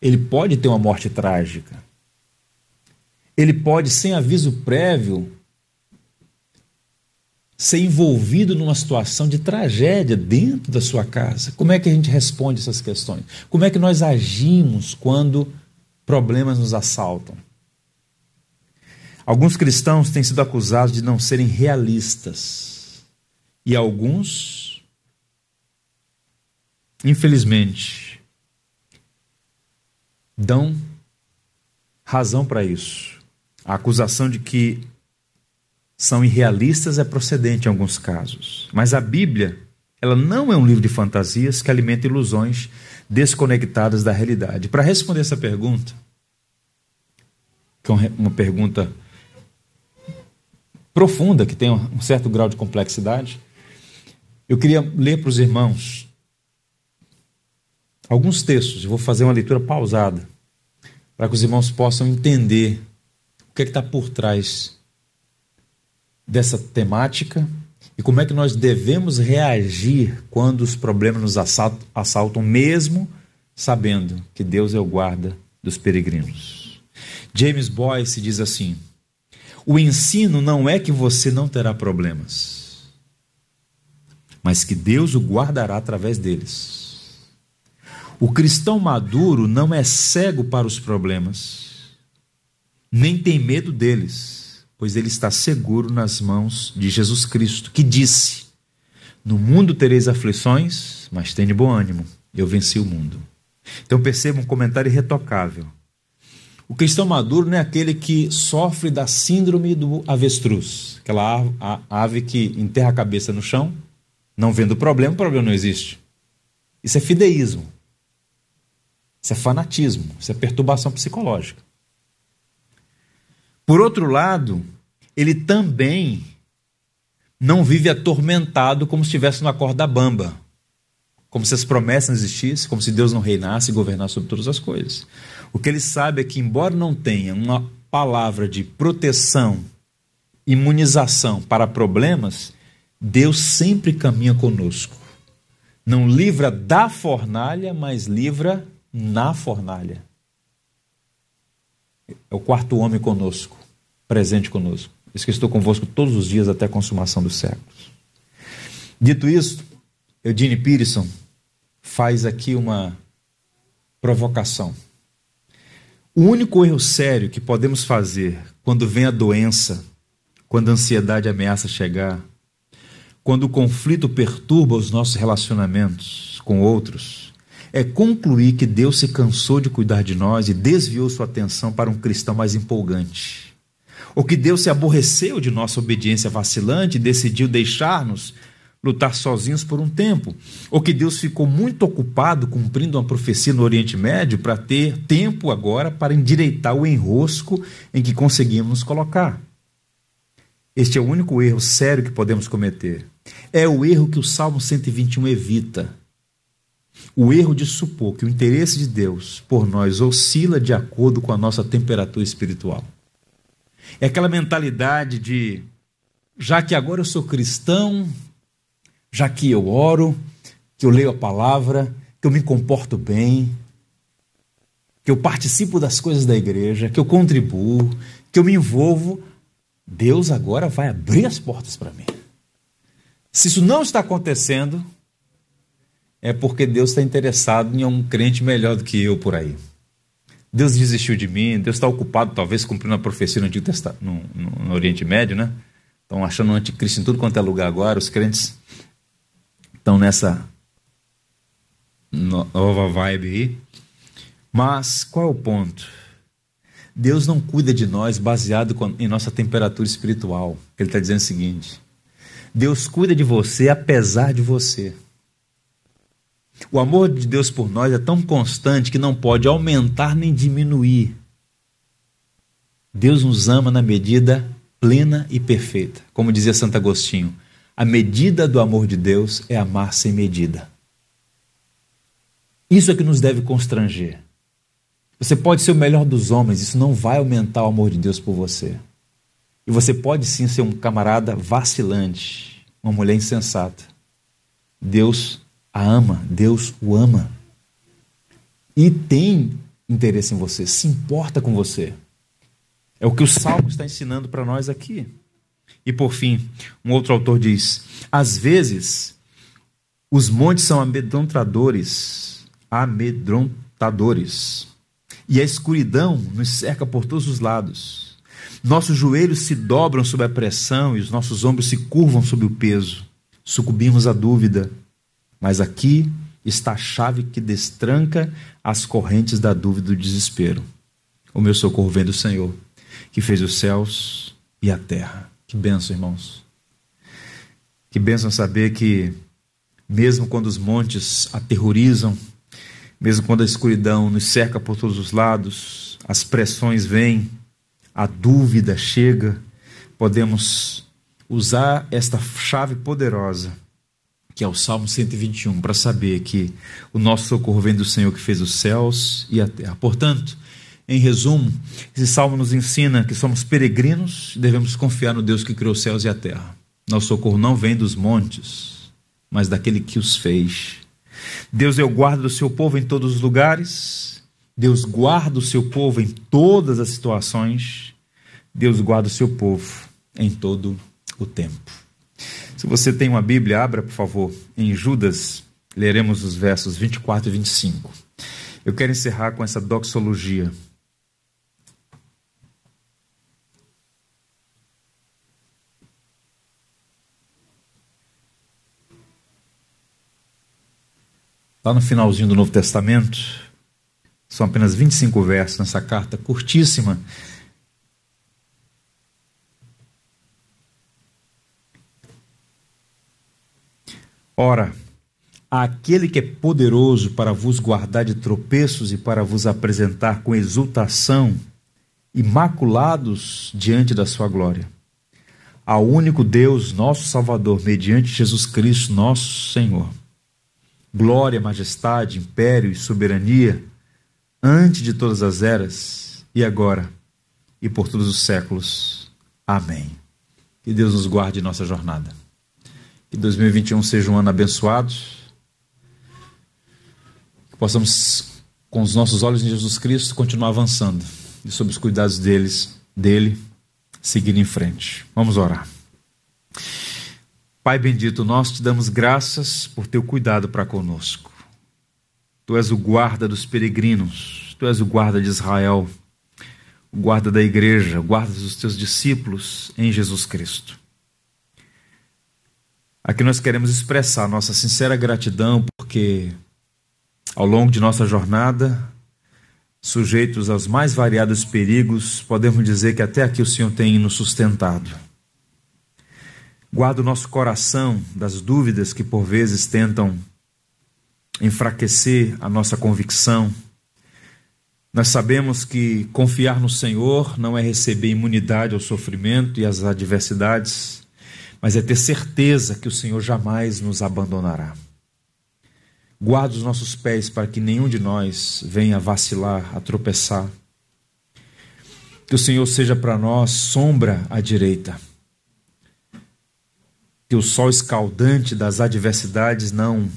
A: Ele pode ter uma morte trágica. Ele pode, sem aviso prévio, ser envolvido numa situação de tragédia dentro da sua casa? Como é que a gente responde essas questões? Como é que nós agimos quando problemas nos assaltam? Alguns cristãos têm sido acusados de não serem realistas. E alguns, infelizmente, dão razão para isso. A acusação de que são irrealistas é procedente em alguns casos. Mas a Bíblia, ela não é um livro de fantasias que alimenta ilusões desconectadas da realidade. Para responder essa pergunta, que é uma pergunta profunda, que tem um certo grau de complexidade, eu queria ler para os irmãos alguns textos. Eu vou fazer uma leitura pausada, para que os irmãos possam entender o que é está por trás dessa temática e como é que nós devemos reagir quando os problemas nos assaltam, assaltam mesmo sabendo que Deus é o guarda dos peregrinos. James Boyce diz assim: o ensino não é que você não terá problemas, mas que Deus o guardará através deles. O cristão maduro não é cego para os problemas, nem tem medo deles pois ele está seguro nas mãos de Jesus Cristo, que disse: No mundo tereis aflições, mas tenha bom ânimo, eu venci o mundo. Então perceba um comentário irretocável. O cristão maduro não é aquele que sofre da síndrome do avestruz, aquela ave que enterra a cabeça no chão, não vendo o problema, o problema não existe. Isso é fideísmo. Isso é fanatismo, isso é perturbação psicológica. Por outro lado, ele também não vive atormentado como se estivesse numa corda bamba, como se as promessas não existissem, como se Deus não reinasse e governasse sobre todas as coisas. O que ele sabe é que, embora não tenha uma palavra de proteção, imunização para problemas, Deus sempre caminha conosco. Não livra da fornalha, mas livra na fornalha. É o quarto homem conosco presente conosco. Diz que estou convosco todos os dias até a consumação dos séculos. Dito isso, Eugene Peterson faz aqui uma provocação. O único erro sério que podemos fazer quando vem a doença, quando a ansiedade ameaça chegar, quando o conflito perturba os nossos relacionamentos com outros, é concluir que Deus se cansou de cuidar de nós e desviou sua atenção para um cristão mais empolgante ou que Deus se aborreceu de nossa obediência vacilante e decidiu deixar-nos lutar sozinhos por um tempo, ou que Deus ficou muito ocupado cumprindo uma profecia no Oriente Médio para ter tempo agora para endireitar o enrosco em que conseguimos nos colocar. Este é o único erro sério que podemos cometer. É o erro que o Salmo 121 evita. O erro de supor que o interesse de Deus por nós oscila de acordo com a nossa temperatura espiritual. É aquela mentalidade de já que agora eu sou cristão, já que eu oro, que eu leio a palavra, que eu me comporto bem, que eu participo das coisas da igreja, que eu contribuo, que eu me envolvo, Deus agora vai abrir as portas para mim. Se isso não está acontecendo, é porque Deus está interessado em um crente melhor do que eu por aí. Deus desistiu de mim, Deus está ocupado, talvez, cumprindo a profecia no, Antigo Testamento, no, no, no Oriente Médio, né? Estão achando o anticristo em tudo quanto é lugar agora, os crentes estão nessa nova vibe aí. Mas qual é o ponto? Deus não cuida de nós baseado em nossa temperatura espiritual. Ele está dizendo o seguinte: Deus cuida de você apesar de você. O amor de Deus por nós é tão constante que não pode aumentar nem diminuir. Deus nos ama na medida plena e perfeita. Como dizia Santo Agostinho, a medida do amor de Deus é amar sem medida. Isso é que nos deve constranger. Você pode ser o melhor dos homens, isso não vai aumentar o amor de Deus por você. E você pode sim ser um camarada vacilante, uma mulher insensata. Deus a ama, Deus o ama. E tem interesse em você, se importa com você. É o que o Salmo está ensinando para nós aqui. E por fim, um outro autor diz: às vezes os montes são amedrontadores, amedrontadores, e a escuridão nos cerca por todos os lados. Nossos joelhos se dobram sob a pressão e os nossos ombros se curvam sob o peso. Sucumbimos à dúvida, mas aqui está a chave que destranca as correntes da dúvida e do desespero. O meu socorro vem do Senhor, que fez os céus e a terra. Que benção, irmãos. Que benção saber que, mesmo quando os montes aterrorizam, mesmo quando a escuridão nos cerca por todos os lados, as pressões vêm, a dúvida chega, podemos usar esta chave poderosa que é o Salmo 121, para saber que o nosso socorro vem do Senhor que fez os céus e a terra. Portanto, em resumo, esse salmo nos ensina que somos peregrinos e devemos confiar no Deus que criou os céus e a terra. Nosso socorro não vem dos montes, mas daquele que os fez. Deus é o guarda do seu povo em todos os lugares. Deus guarda o seu povo em todas as situações. Deus guarda o seu povo em todo o tempo. Se você tem uma Bíblia, abra, por favor, em Judas, leremos os versos 24 e 25. Eu quero encerrar com essa doxologia. Lá no finalzinho do Novo Testamento, são apenas 25 versos nessa carta curtíssima Ora, aquele que é poderoso para vos guardar de tropeços e para vos apresentar com exultação, imaculados diante da sua glória. Ao único Deus, nosso Salvador, mediante Jesus Cristo, nosso Senhor. Glória, majestade, império e soberania, antes de todas as eras, e agora, e por todos os séculos. Amém. Que Deus nos guarde em nossa jornada. Que 2021 seja um ano abençoado. Que possamos, com os nossos olhos em Jesus Cristo, continuar avançando e sob os cuidados deles, dele, seguir em frente. Vamos orar. Pai bendito, nós te damos graças por teu cuidado para conosco. Tu és o guarda dos peregrinos, tu és o guarda de Israel, o guarda da igreja, o guarda dos teus discípulos em Jesus Cristo. Aqui nós queremos expressar nossa sincera gratidão porque, ao longo de nossa jornada, sujeitos aos mais variados perigos, podemos dizer que até aqui o Senhor tem nos sustentado. Guarda o nosso coração das dúvidas que por vezes tentam enfraquecer a nossa convicção. Nós sabemos que confiar no Senhor não é receber imunidade ao sofrimento e às adversidades mas é ter certeza que o Senhor jamais nos abandonará. Guarda os nossos pés para que nenhum de nós venha vacilar, a tropeçar. Que o Senhor seja para nós sombra à direita. Que o sol escaldante das adversidades não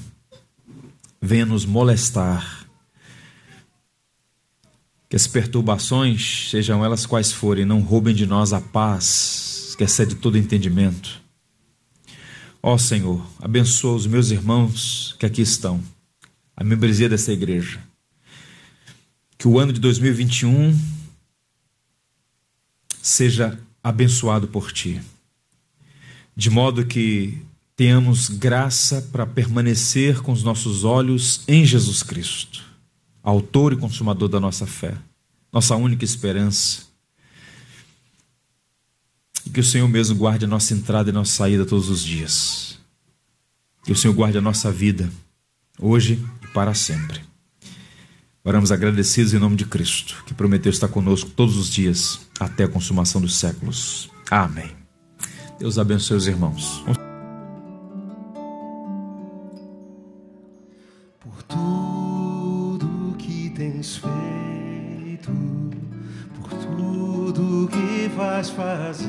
A: venha nos molestar. Que as perturbações, sejam elas quais forem, não roubem de nós a paz, que excede todo entendimento. Ó Senhor, abençoa os meus irmãos que aqui estão, a membresia dessa igreja. Que o ano de 2021 seja abençoado por Ti, de modo que tenhamos graça para permanecer com os nossos olhos em Jesus Cristo, Autor e Consumador da nossa fé, nossa única esperança. E que o Senhor mesmo guarde a nossa entrada e nossa saída todos os dias. Que o Senhor guarde a nossa vida, hoje e para sempre. Oramos agradecidos em nome de Cristo, que prometeu estar conosco todos os dias, até a consumação dos séculos. Amém. Deus abençoe os irmãos.
B: Por tudo que tens feito, por tudo que vais fazer,